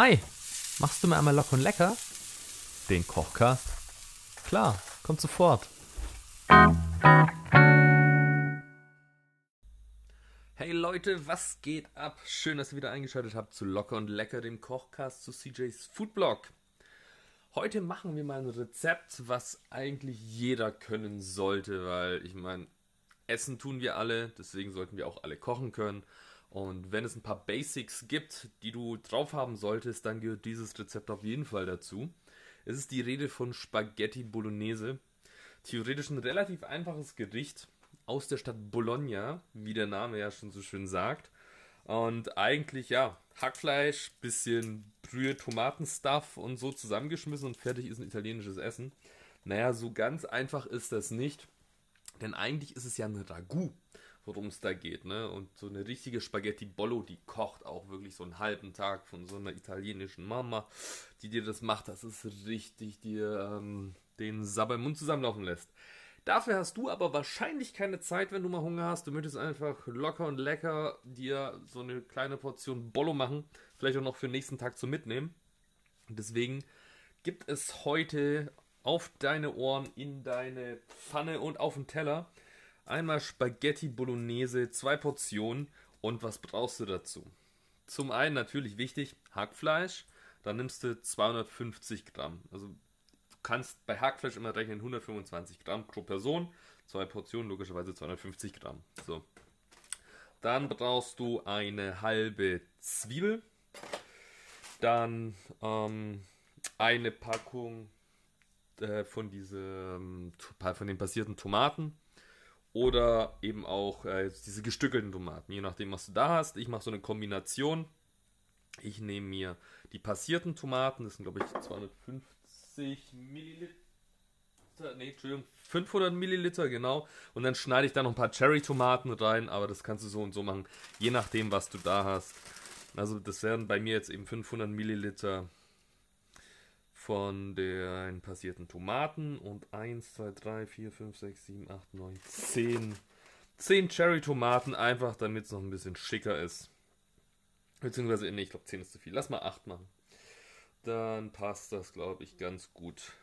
Hi, machst du mir einmal locker und lecker? Den Kochcast? Klar, kommt sofort. Hey Leute, was geht ab? Schön, dass ihr wieder eingeschaltet habt zu Locker und Lecker, dem Kochcast zu CJ's Foodblog. Heute machen wir mal ein Rezept, was eigentlich jeder können sollte, weil ich meine, Essen tun wir alle, deswegen sollten wir auch alle kochen können. Und wenn es ein paar Basics gibt, die du drauf haben solltest, dann gehört dieses Rezept auf jeden Fall dazu. Es ist die Rede von Spaghetti Bolognese. Theoretisch ein relativ einfaches Gericht aus der Stadt Bologna, wie der Name ja schon so schön sagt. Und eigentlich, ja, Hackfleisch, bisschen Brühe, Tomatenstuff und so zusammengeschmissen und fertig ist ein italienisches Essen. Naja, so ganz einfach ist das nicht. Denn eigentlich ist es ja ein Ragout worum es da geht. Ne? Und so eine richtige Spaghetti Bollo, die kocht auch wirklich so einen halben Tag von so einer italienischen Mama, die dir das macht. Das ist richtig, dir ähm, den Sabber im Mund zusammenlaufen lässt. Dafür hast du aber wahrscheinlich keine Zeit, wenn du mal Hunger hast. Du möchtest einfach locker und lecker dir so eine kleine Portion Bollo machen. Vielleicht auch noch für den nächsten Tag zum Mitnehmen. Deswegen gibt es heute auf deine Ohren, in deine Pfanne und auf den Teller Einmal Spaghetti Bolognese, zwei Portionen. Und was brauchst du dazu? Zum einen natürlich wichtig, Hackfleisch. Da nimmst du 250 Gramm. Also du kannst bei Hackfleisch immer rechnen 125 Gramm pro Person. Zwei Portionen, logischerweise 250 Gramm. So. Dann brauchst du eine halbe Zwiebel. Dann ähm, eine Packung äh, von, diesem, von den passierten Tomaten oder eben auch äh, diese gestückelten Tomaten, je nachdem, was du da hast. Ich mache so eine Kombination. Ich nehme mir die passierten Tomaten, das sind glaube ich 250 Milliliter. Nee, Entschuldigung, 500 Milliliter, genau. Und dann schneide ich da noch ein paar Cherry-Tomaten rein, aber das kannst du so und so machen, je nachdem, was du da hast. Also, das wären bei mir jetzt eben 500 Milliliter von den passierten Tomaten und 1, 2, 3, 4, 5, 6, 7, 8, 9, 10. 10 Cherry-Tomaten, einfach damit es noch ein bisschen schicker ist. Beziehungsweise, nee, ich glaube 10 ist zu viel. Lass mal 8 machen. Dann passt das, glaube ich, ganz gut.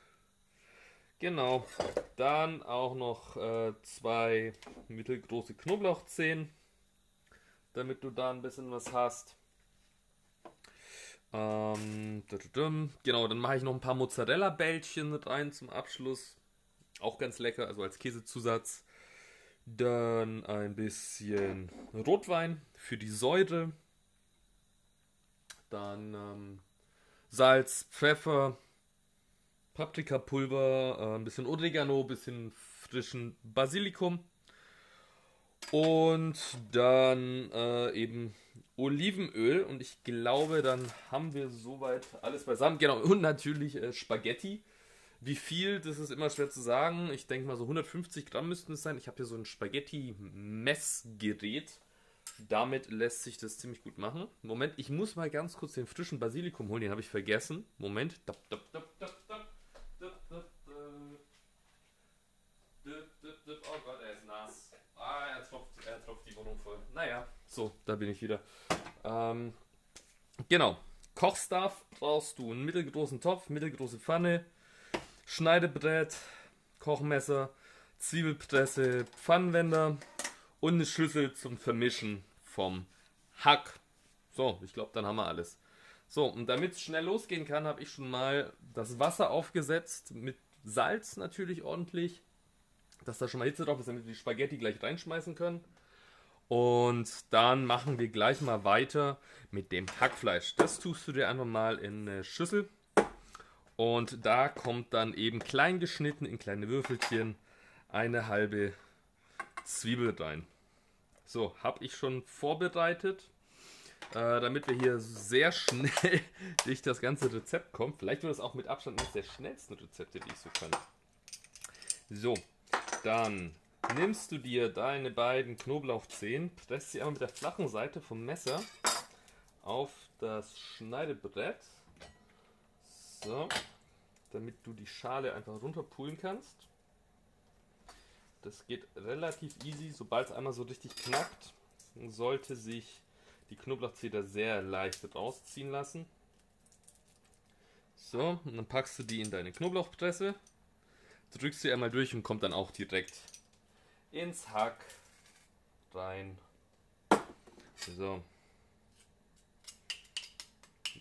Genau. Dann auch noch äh, zwei mittelgroße Knoblauchzehen, damit du da ein bisschen was hast. Ähm, genau, dann mache ich noch ein paar Mozzarella-Bällchen rein zum Abschluss. Auch ganz lecker, also als Käsezusatz. Dann ein bisschen Rotwein für die Säure. Dann ähm, Salz, Pfeffer, Paprikapulver, äh, ein bisschen Oregano, ein bisschen frischen Basilikum. Und dann äh, eben Olivenöl und ich glaube, dann haben wir soweit alles beisammen. Genau, und natürlich äh, Spaghetti. Wie viel, das ist immer schwer zu sagen. Ich denke mal so 150 Gramm müssten es sein. Ich habe hier so ein Spaghetti-Messgerät. Damit lässt sich das ziemlich gut machen. Moment, ich muss mal ganz kurz den frischen Basilikum holen. Den habe ich vergessen. Moment. Oh Gott, er ist nass. Ah, er tropft, er tropft die Wohnung voll. Naja, so, da bin ich wieder. Ähm, genau. Kochstuff brauchst du einen mittelgroßen Topf, mittelgroße Pfanne, Schneidebrett, Kochmesser, Zwiebelpresse, Pfannenwender und eine Schüssel zum Vermischen vom Hack. So, ich glaube, dann haben wir alles. So, und damit es schnell losgehen kann, habe ich schon mal das Wasser aufgesetzt mit Salz natürlich ordentlich, dass da schon mal Hitze drauf ist, damit wir die Spaghetti gleich reinschmeißen können. Und dann machen wir gleich mal weiter mit dem Hackfleisch. Das tust du dir einfach mal in eine Schüssel. Und da kommt dann eben klein geschnitten in kleine Würfelchen eine halbe Zwiebel rein. So, habe ich schon vorbereitet, äh, damit wir hier sehr schnell durch das ganze Rezept kommen. Vielleicht wird es auch mit Abstand eines der schnellsten Rezepte, die ich so kann. So, dann nimmst du dir deine beiden Knoblauchzehen, presst sie einmal mit der flachen Seite vom Messer auf das Schneidebrett. So, damit du die Schale einfach runterpulen kannst. Das geht relativ easy, sobald es einmal so richtig knackt, sollte sich die Knoblauchzeder sehr leicht rausziehen lassen. So, und dann packst du die in deine Knoblauchpresse, drückst sie einmal durch und kommt dann auch direkt ins Hack rein. So.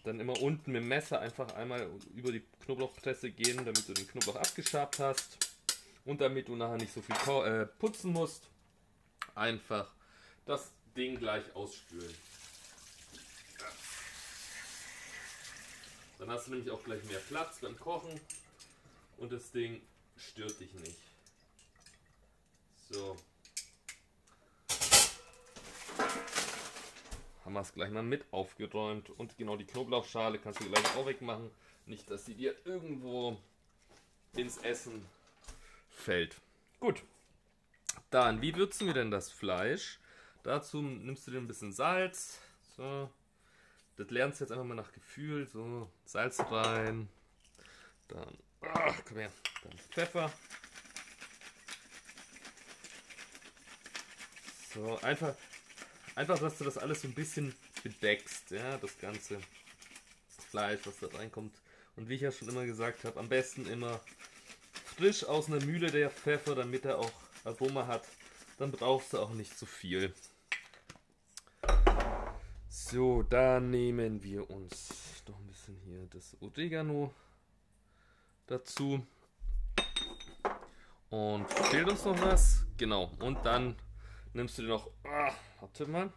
Dann immer unten mit dem Messer einfach einmal über die Knoblauchpresse gehen, damit du den Knoblauch abgeschabt hast. Und damit du nachher nicht so viel äh, putzen musst, einfach das Ding gleich ausspülen. Dann hast du nämlich auch gleich mehr Platz beim Kochen und das Ding stört dich nicht. So. Haben wir es gleich mal mit aufgeräumt und genau die Knoblauchschale kannst du gleich auch wegmachen. Nicht, dass sie dir irgendwo ins Essen fällt. Gut. Dann, wie würzen wir denn das Fleisch? Dazu nimmst du dir ein bisschen Salz. So. Das lernst du jetzt einfach mal nach Gefühl. So, Salz rein. Dann, ach, komm her. Dann Pfeffer. So, einfach, einfach, dass du das alles so ein bisschen bedeckst, ja, das ganze Fleisch, was da reinkommt. Und wie ich ja schon immer gesagt habe, am besten immer frisch aus einer Mühle der Pfeffer, damit er auch Aroma hat. Dann brauchst du auch nicht so viel. So, dann nehmen wir uns noch ein bisschen hier das Oregano dazu. Und fehlt uns noch was? Genau. Und dann nimmst du dir noch. Ah, warte mal.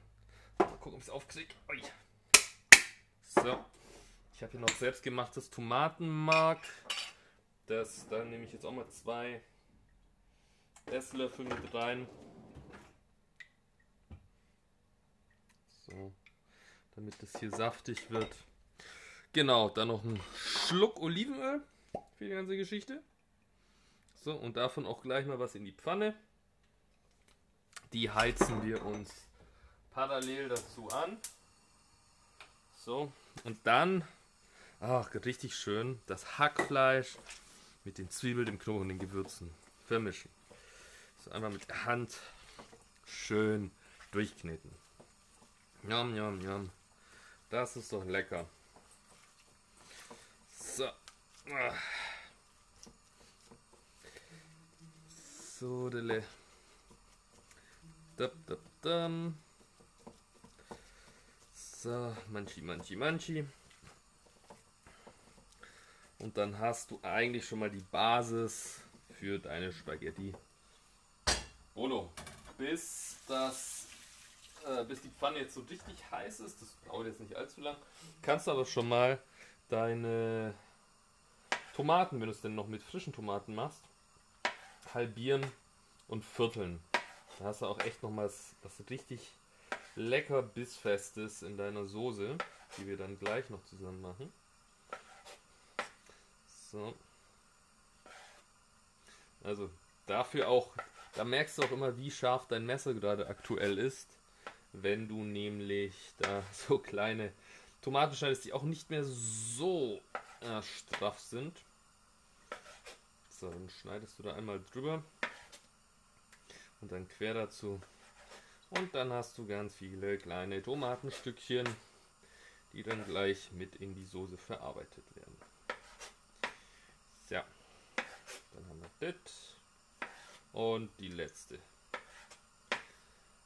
Mal gucken, ob ich es aufkriege. So. Ich habe hier noch selbstgemachtes Tomatenmark. Das, da nehme ich jetzt auch mal zwei Esslöffel mit rein. So, damit das hier saftig wird. Genau, dann noch ein Schluck Olivenöl für die ganze Geschichte. So, und davon auch gleich mal was in die Pfanne. Die heizen wir uns parallel dazu an. So, und dann, ach, richtig schön, das Hackfleisch mit den Zwiebeln, dem Knochen den Gewürzen vermischen. So einfach mit der Hand schön durchkneten. Jam, jam, jam. Das ist doch lecker. So. So, dele. Dab, dab, dam. So, manchi, manchi, manchi. Und dann hast du eigentlich schon mal die Basis für deine Spaghetti. Bolo. Bis das äh, bis die Pfanne jetzt so richtig heiß ist, das dauert jetzt nicht allzu lang, kannst du aber schon mal deine Tomaten, wenn du es denn noch mit frischen Tomaten machst, halbieren und vierteln. Da hast du auch echt noch mal was, was richtig lecker bissfestes in deiner Soße, die wir dann gleich noch zusammen machen. So. Also dafür auch, da merkst du auch immer, wie scharf dein Messer gerade aktuell ist. Wenn du nämlich da so kleine Tomaten schneidest, die auch nicht mehr so äh, straff sind. So, dann schneidest du da einmal drüber und dann quer dazu. Und dann hast du ganz viele kleine Tomatenstückchen, die dann gleich mit in die Soße verarbeitet werden. Ja, dann haben wir das. Und die letzte.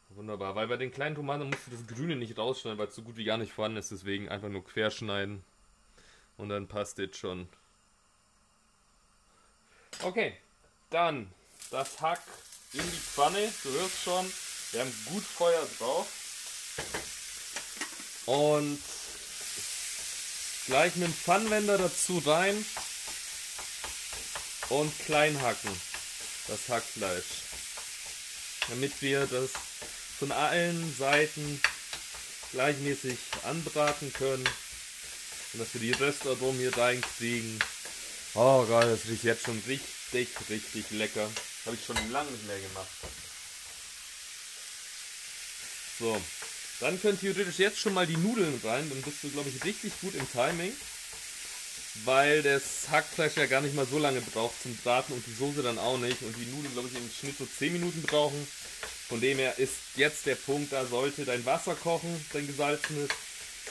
Wunderbar, weil bei den kleinen Tomaten musst du das Grüne nicht rausschneiden, weil es so gut wie gar nicht vorhanden ist. Deswegen einfach nur querschneiden. Und dann passt das schon. Okay, dann das Hack in die Pfanne. Du hörst schon, wir haben gut Feuer drauf. Und gleich mit dem Pfannwender dazu rein und klein hacken das Hackfleisch. Damit wir das von allen Seiten gleichmäßig anbraten können. Und dass wir die Röstaromen hier reinkriegen. Oh Gott, das riecht jetzt schon richtig, richtig lecker. Habe ich schon lange nicht mehr gemacht. So, dann können theoretisch jetzt schon mal die Nudeln rein. Dann bist du, glaube ich, richtig gut im Timing weil das Hackfleisch ja gar nicht mal so lange braucht zum Braten und die Soße dann auch nicht und die Nudeln, glaube ich, im Schnitt so 10 Minuten brauchen. Von dem her ist jetzt der Punkt, da sollte dein Wasser kochen, dein gesalzenes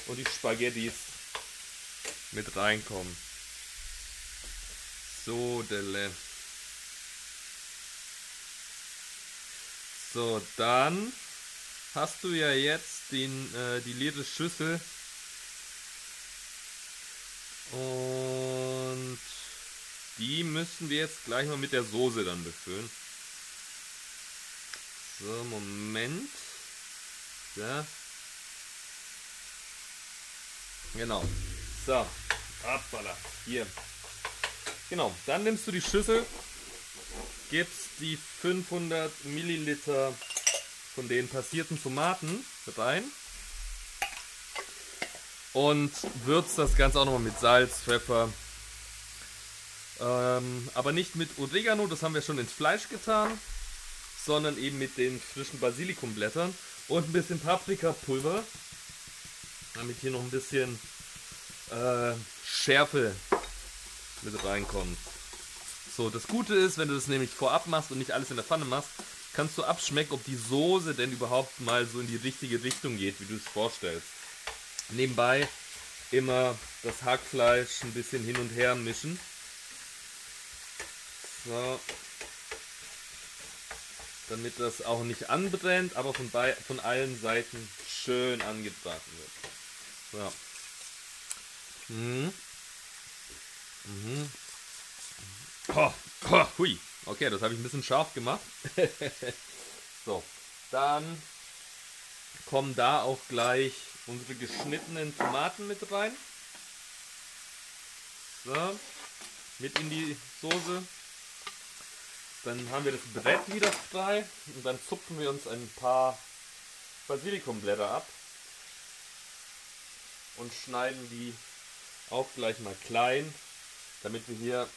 und die Spaghettis mit reinkommen. So, Delle. So, dann hast du ja jetzt den, äh, die leere Schüssel. Und die müssen wir jetzt gleich mal mit der Soße dann befüllen. So, Moment. Ja. Genau. So. Hoppala. Hier. Genau. Dann nimmst du die Schüssel, gibst die 500 Milliliter von den passierten Tomaten rein und würzt das Ganze auch nochmal mit Salz, Pfeffer, ähm, aber nicht mit Oregano, das haben wir schon ins Fleisch getan, sondern eben mit den frischen Basilikumblättern und ein bisschen Paprikapulver, damit hier noch ein bisschen äh, Schärfe mit reinkommt. So, das Gute ist, wenn du das nämlich vorab machst und nicht alles in der Pfanne machst, kannst du abschmecken, ob die Soße denn überhaupt mal so in die richtige Richtung geht, wie du es vorstellst. Nebenbei immer das Hackfleisch ein bisschen hin und her mischen. So. Damit das auch nicht anbrennt, aber von, bei, von allen Seiten schön angebraten wird. So. Mhm. Mhm. Oh, oh, hui. Okay, das habe ich ein bisschen scharf gemacht. so, dann kommen da auch gleich unsere geschnittenen Tomaten mit rein. So, mit in die Soße. Dann haben wir das Brett wieder frei und dann zupfen wir uns ein paar Basilikumblätter ab und schneiden die auch gleich mal klein, damit wir hier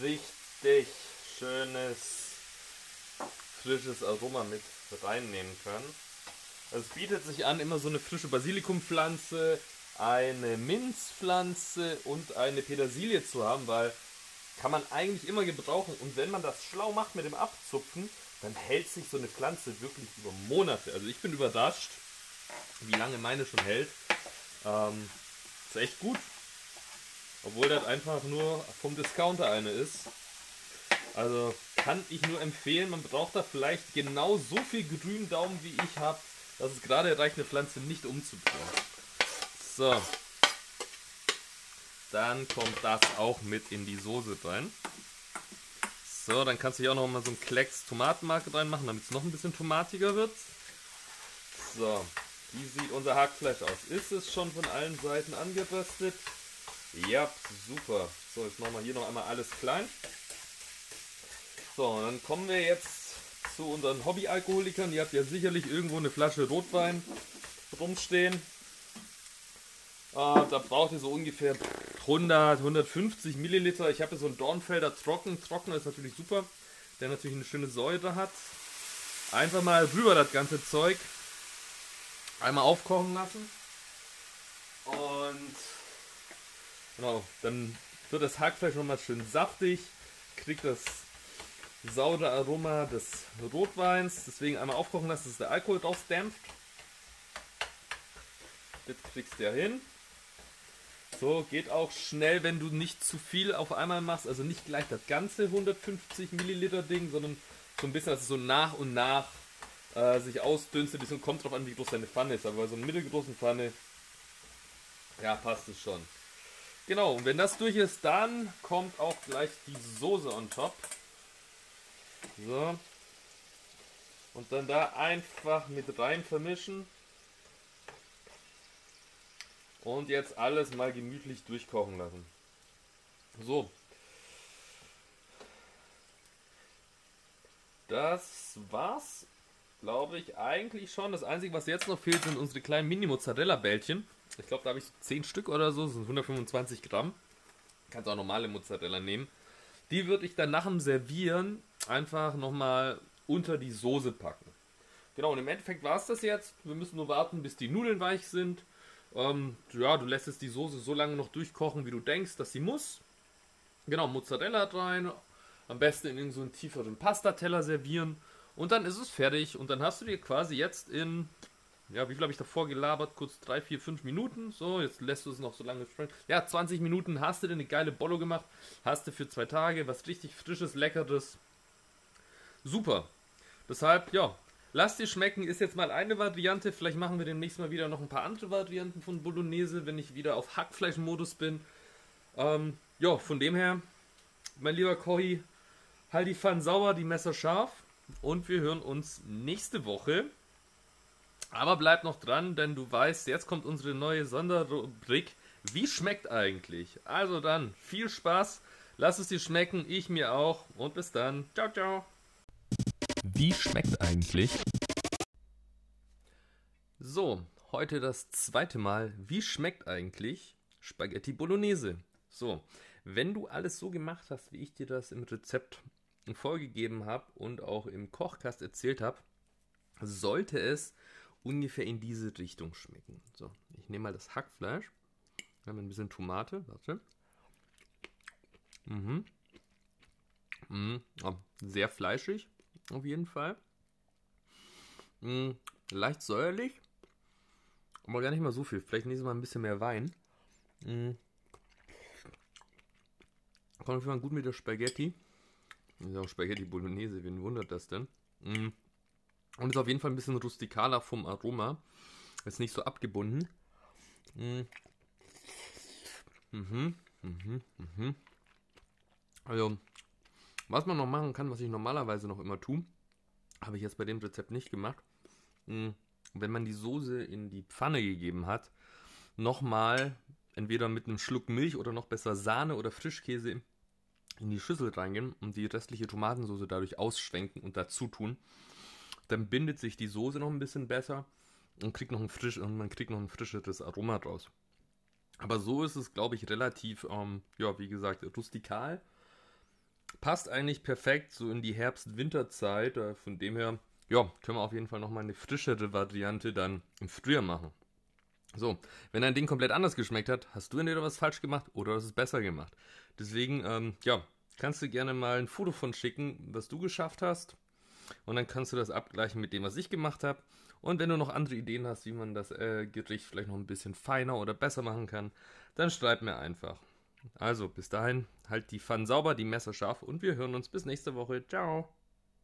richtig schönes frisches Aroma mit reinnehmen können. Es bietet sich an, immer so eine frische Basilikumpflanze, eine Minzpflanze und eine Petersilie zu haben, weil kann man eigentlich immer gebrauchen. Und wenn man das schlau macht mit dem Abzupfen, dann hält sich so eine Pflanze wirklich über Monate. Also ich bin überrascht, wie lange meine schon hält. Ähm, ist echt gut. Obwohl das einfach nur vom Discounter eine ist. Also kann ich nur empfehlen, man braucht da vielleicht genau so viel Gründaumen wie ich habe, dass es gerade reicht, eine Pflanze nicht umzubringen. So, dann kommt das auch mit in die Soße rein. So, dann kannst du hier auch noch mal so einen Klecks Tomatenmark reinmachen, damit es noch ein bisschen tomatiger wird. So, wie sieht unser Hackfleisch aus? Ist es schon von allen Seiten angeröstet? Ja, super. So, jetzt machen wir hier noch einmal alles klein. So, und dann kommen wir jetzt zu unseren Hobbyalkoholikern. Ihr habt ja sicherlich irgendwo eine Flasche Rotwein rumstehen. Äh, da braucht ihr so ungefähr 100, 150 Milliliter. Ich habe so einen Dornfelder Trocken. Trocken ist natürlich super, der natürlich eine schöne Säure hat. Einfach mal rüber das ganze Zeug. Einmal aufkochen lassen. Und genau, dann wird das Hackfleisch nochmal schön saftig. Kriegt das saure Aroma des Rotweins. Deswegen einmal aufkochen lassen, dass der Alkohol drauf dämpft. Das kriegst du ja hin. So, geht auch schnell, wenn du nicht zu viel auf einmal machst. Also nicht gleich das ganze 150 Milliliter Ding, sondern so ein bisschen, dass es so nach und nach äh, sich ausdünstet. Bisschen kommt drauf an, wie groß deine Pfanne ist. Aber bei so einer mittelgroßen Pfanne, ja, passt es schon. Genau, und wenn das durch ist, dann kommt auch gleich die Soße on top. So. Und dann da einfach mit rein vermischen. Und jetzt alles mal gemütlich durchkochen lassen. So. Das war's, glaube ich, eigentlich schon. Das Einzige, was jetzt noch fehlt, sind unsere kleinen Mini-Mozzarella-Bällchen. Ich glaube, da habe ich 10 Stück oder so. Das sind 125 Gramm. Kannst auch normale Mozzarella nehmen. Die würde ich dann nach dem Servieren einfach nochmal unter die Soße packen. Genau, und im Endeffekt war es das jetzt. Wir müssen nur warten, bis die Nudeln weich sind. Ähm, ja, du lässt es die Soße so lange noch durchkochen, wie du denkst, dass sie muss. Genau, Mozzarella rein. Am besten in so einen tieferen Pastateller servieren. Und dann ist es fertig. Und dann hast du dir quasi jetzt in ja, wie viel habe ich davor gelabert? Kurz 3, 4, 5 Minuten. So, jetzt lässt du es noch so lange sprechen. Ja, 20 Minuten hast du dir eine geile Bollo gemacht. Hast du für zwei Tage was richtig frisches, leckeres. Super. Deshalb, ja, lass dir schmecken. Ist jetzt mal eine Variante. Vielleicht machen wir demnächst mal wieder noch ein paar andere Varianten von Bolognese, wenn ich wieder auf Hackfleischmodus bin. Ähm, ja, von dem her, mein lieber Kohi, halt die Pfanne sauber, die Messer scharf. Und wir hören uns nächste Woche. Aber bleib noch dran, denn du weißt, jetzt kommt unsere neue Sonderrubrik. Wie schmeckt eigentlich? Also dann, viel Spaß. Lass es dir schmecken, ich mir auch. Und bis dann. Ciao, ciao. Wie schmeckt eigentlich? So, heute das zweite Mal. Wie schmeckt eigentlich Spaghetti Bolognese? So, wenn du alles so gemacht hast, wie ich dir das im Rezept vorgegeben habe und auch im Kochkast erzählt habe, sollte es ungefähr in diese Richtung schmecken. So, ich nehme mal das Hackfleisch. Wir haben ein bisschen Tomate. Warte. Mhm. Mhm. Oh, sehr fleischig, auf jeden Fall. Mhm. Leicht säuerlich, aber gar nicht mal so viel. Vielleicht nächstes Mal ein bisschen mehr Wein. Mhm. Kommt auf jeden Fall gut mit der Spaghetti. Das ist auch Spaghetti Bolognese, wen wundert das denn? Mm. Und ist auf jeden Fall ein bisschen rustikaler vom Aroma. Ist nicht so abgebunden. Mm. Mhm, mhm, mhm. Also, was man noch machen kann, was ich normalerweise noch immer tue, habe ich jetzt bei dem Rezept nicht gemacht. Mm. Wenn man die Soße in die Pfanne gegeben hat, nochmal entweder mit einem Schluck Milch oder noch besser Sahne oder Frischkäse in die Schüssel reingehen und die restliche Tomatensauce dadurch ausschwenken und dazu tun, dann bindet sich die Soße noch ein bisschen besser und kriegt noch ein frisch und man kriegt noch ein frischeres Aroma draus. Aber so ist es, glaube ich, relativ, ähm, ja, wie gesagt, rustikal. Passt eigentlich perfekt so in die Herbst-Winterzeit. Äh, von dem her, ja, können wir auf jeden Fall nochmal eine frischere Variante dann im Frühjahr machen. So, wenn ein Ding komplett anders geschmeckt hat, hast du entweder was falsch gemacht oder hast es besser gemacht. Deswegen, ähm, ja, kannst du gerne mal ein Foto von schicken, was du geschafft hast. Und dann kannst du das abgleichen mit dem, was ich gemacht habe. Und wenn du noch andere Ideen hast, wie man das äh, Gericht vielleicht noch ein bisschen feiner oder besser machen kann, dann schreib mir einfach. Also, bis dahin, halt die Pfannen sauber, die Messer scharf und wir hören uns bis nächste Woche. Ciao!